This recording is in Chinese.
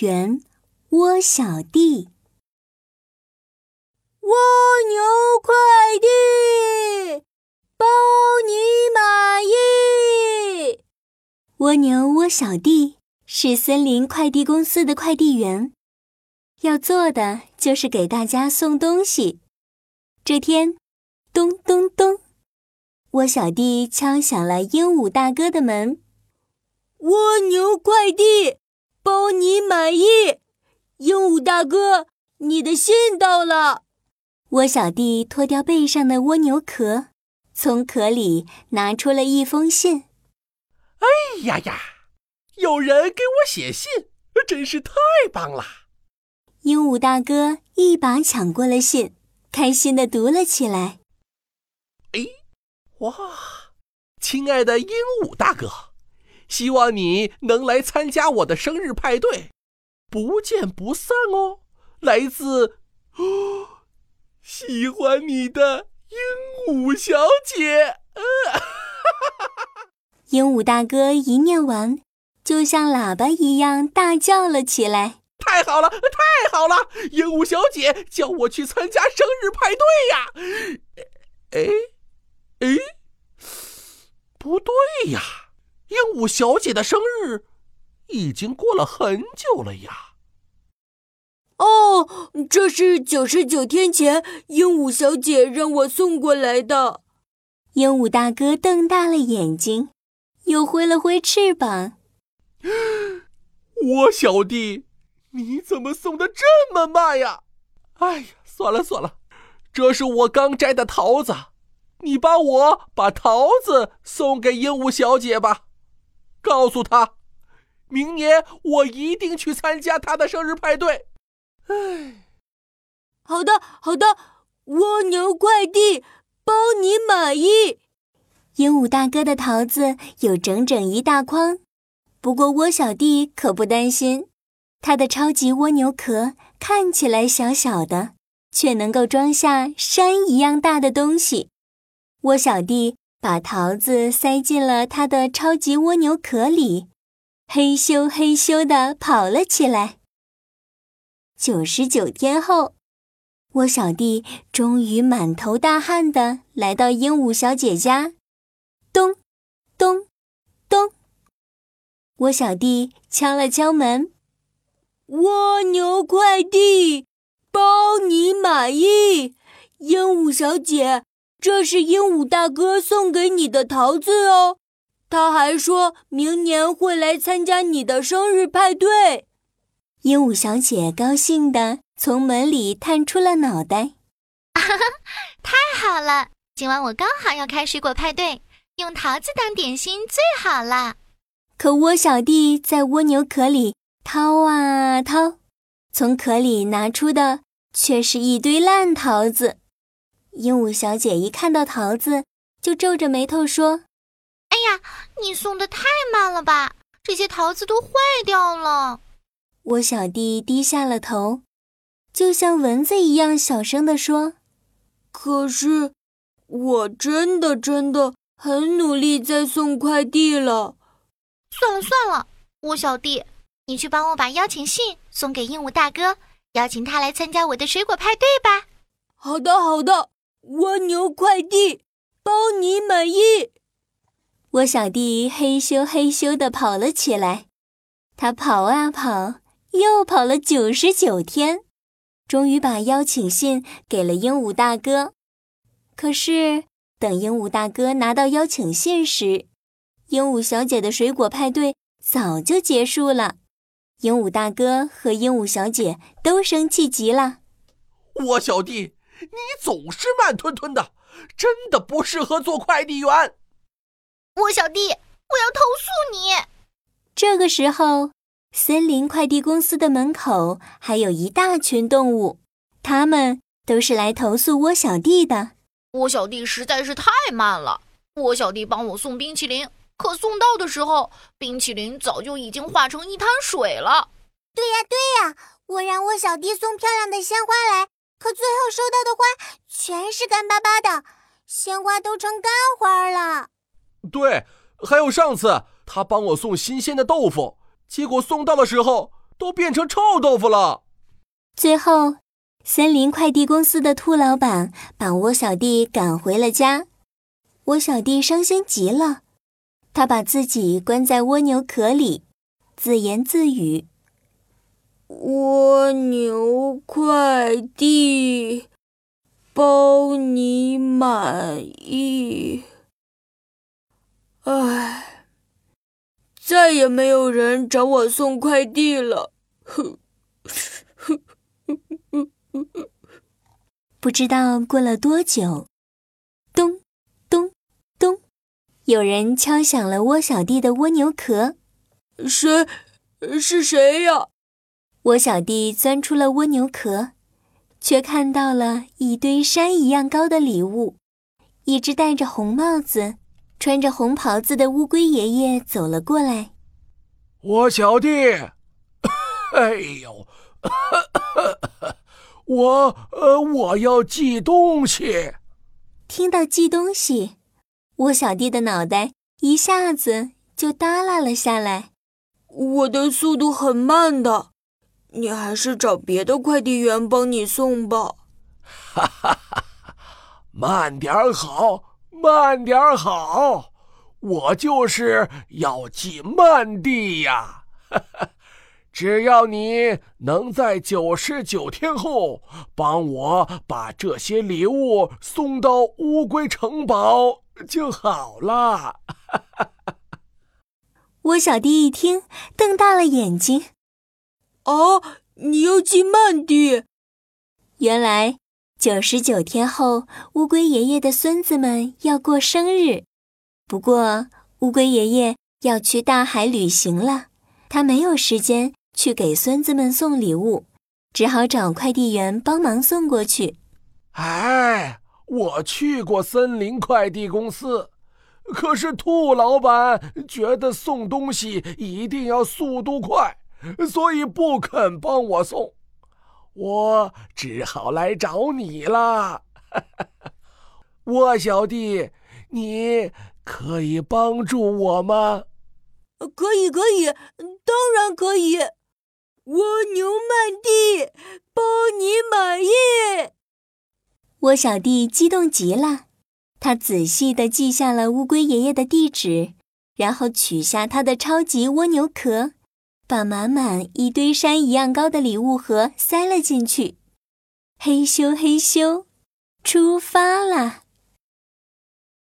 员窝小弟。蜗牛快递，包你满意。蜗牛窝小弟是森林快递公司的快递员，要做的就是给大家送东西。这天，咚咚咚，窝小弟敲响了鹦鹉大哥的门。蜗牛快递，包你满意。鹦鹉大哥，你的信到了。蜗小弟脱掉背上的蜗牛壳，从壳里拿出了一封信。哎呀呀，有人给我写信，真是太棒了！鹦鹉大哥一把抢过了信，开心的读了起来。哎，哇，亲爱的鹦鹉大哥！希望你能来参加我的生日派对，不见不散哦！来自，喜欢你的鹦鹉小姐。鹦鹉大哥一念完，就像喇叭一样大叫了起来：“太好了，太好了！鹦鹉小姐叫我去参加生日派对呀！”哎，哎，不对呀！鹦鹉小姐的生日已经过了很久了呀！哦，这是九十九天前鹦鹉小姐让我送过来的。鹦鹉大哥瞪大了眼睛，又挥了挥翅膀。我小弟，你怎么送的这么慢呀？哎呀，算了算了，这是我刚摘的桃子，你帮我把桃子送给鹦鹉小姐吧。告诉他，明年我一定去参加他的生日派对。唉，好的，好的，蜗牛快递包你满意。鹦鹉大哥的桃子有整整一大筐，不过蜗小弟可不担心，他的超级蜗牛壳看起来小小的，却能够装下山一样大的东西。蜗小弟。把桃子塞进了他的超级蜗牛壳里，嘿咻嘿咻地跑了起来。九十九天后，蜗小弟终于满头大汗地来到鹦鹉小姐家。咚，咚，咚！蜗小弟敲了敲门：“蜗牛快递，包你满意，鹦鹉小姐。”这是鹦鹉大哥送给你的桃子哦，他还说明年会来参加你的生日派对。鹦鹉小姐高兴地从门里探出了脑袋，哈哈，太好了！今晚我刚好要开水果派对，用桃子当点心最好了。可蜗小弟在蜗牛壳里掏啊掏，从壳里拿出的却是一堆烂桃子。鹦鹉小姐一看到桃子，就皱着眉头说：“哎呀，你送的太慢了吧！这些桃子都坏掉了。”我小弟低下了头，就像蚊子一样小声地说：“可是，我真的真的很努力在送快递了。”算了算了，我小弟，你去帮我把邀请信送给鹦鹉大哥，邀请他来参加我的水果派对吧。好的，好的。蜗牛快递，包你满意。蜗小弟嘿咻嘿咻地跑了起来，他跑啊跑，又跑了九十九天，终于把邀请信给了鹦鹉大哥。可是，等鹦鹉大哥拿到邀请信时，鹦鹉小姐的水果派对早就结束了。鹦鹉大哥和鹦鹉小姐都生气极了。蜗小弟。你总是慢吞吞的，真的不适合做快递员。我小弟，我要投诉你。这个时候，森林快递公司的门口还有一大群动物，他们都是来投诉窝小弟的。窝小弟实在是太慢了。窝小弟帮我送冰淇淋，可送到的时候，冰淇淋早就已经化成一滩水了。对呀，对呀，我让窝小弟送漂亮的鲜花来。可最后收到的花全是干巴巴的，鲜花都成干花了。对，还有上次他帮我送新鲜的豆腐，结果送到的时候都变成臭豆腐了。最后，森林快递公司的兔老板把窝小弟赶回了家。窝小弟伤心极了，他把自己关在蜗牛壳里，自言自语：“蜗牛快递，包你满意。”唉，再也没有人找我送快递了。哼，不知道过了多久，咚咚咚，有人敲响了蜗小弟的蜗牛壳。谁？是谁呀？窝小弟钻出了蜗牛壳，却看到了一堆山一样高的礼物，一只戴着红帽子。穿着红袍子的乌龟爷爷走了过来。我小弟，哎呦，我呃，我要寄东西。听到寄东西，我小弟的脑袋一下子就耷拉了下来。我的速度很慢的，你还是找别的快递员帮你送吧。哈哈哈，慢点好。慢点好，我就是要寄慢递呀！只要你能在九十九天后帮我把这些礼物送到乌龟城堡就好了。我小弟一听，瞪大了眼睛：“哦，你要寄慢递？原来……”九十九天后，乌龟爷爷的孙子们要过生日。不过，乌龟爷爷要去大海旅行了，他没有时间去给孙子们送礼物，只好找快递员帮忙送过去。哎，我去过森林快递公司，可是兔老板觉得送东西一定要速度快，所以不肯帮我送。我只好来找你了，我小弟，你可以帮助我吗？可以，可以，当然可以。蜗牛慢递，包你满意。我小弟激动极了，他仔细的记下了乌龟爷爷的地址，然后取下他的超级蜗牛壳。把满满一堆山一样高的礼物盒塞了进去，嘿咻嘿咻，出发啦！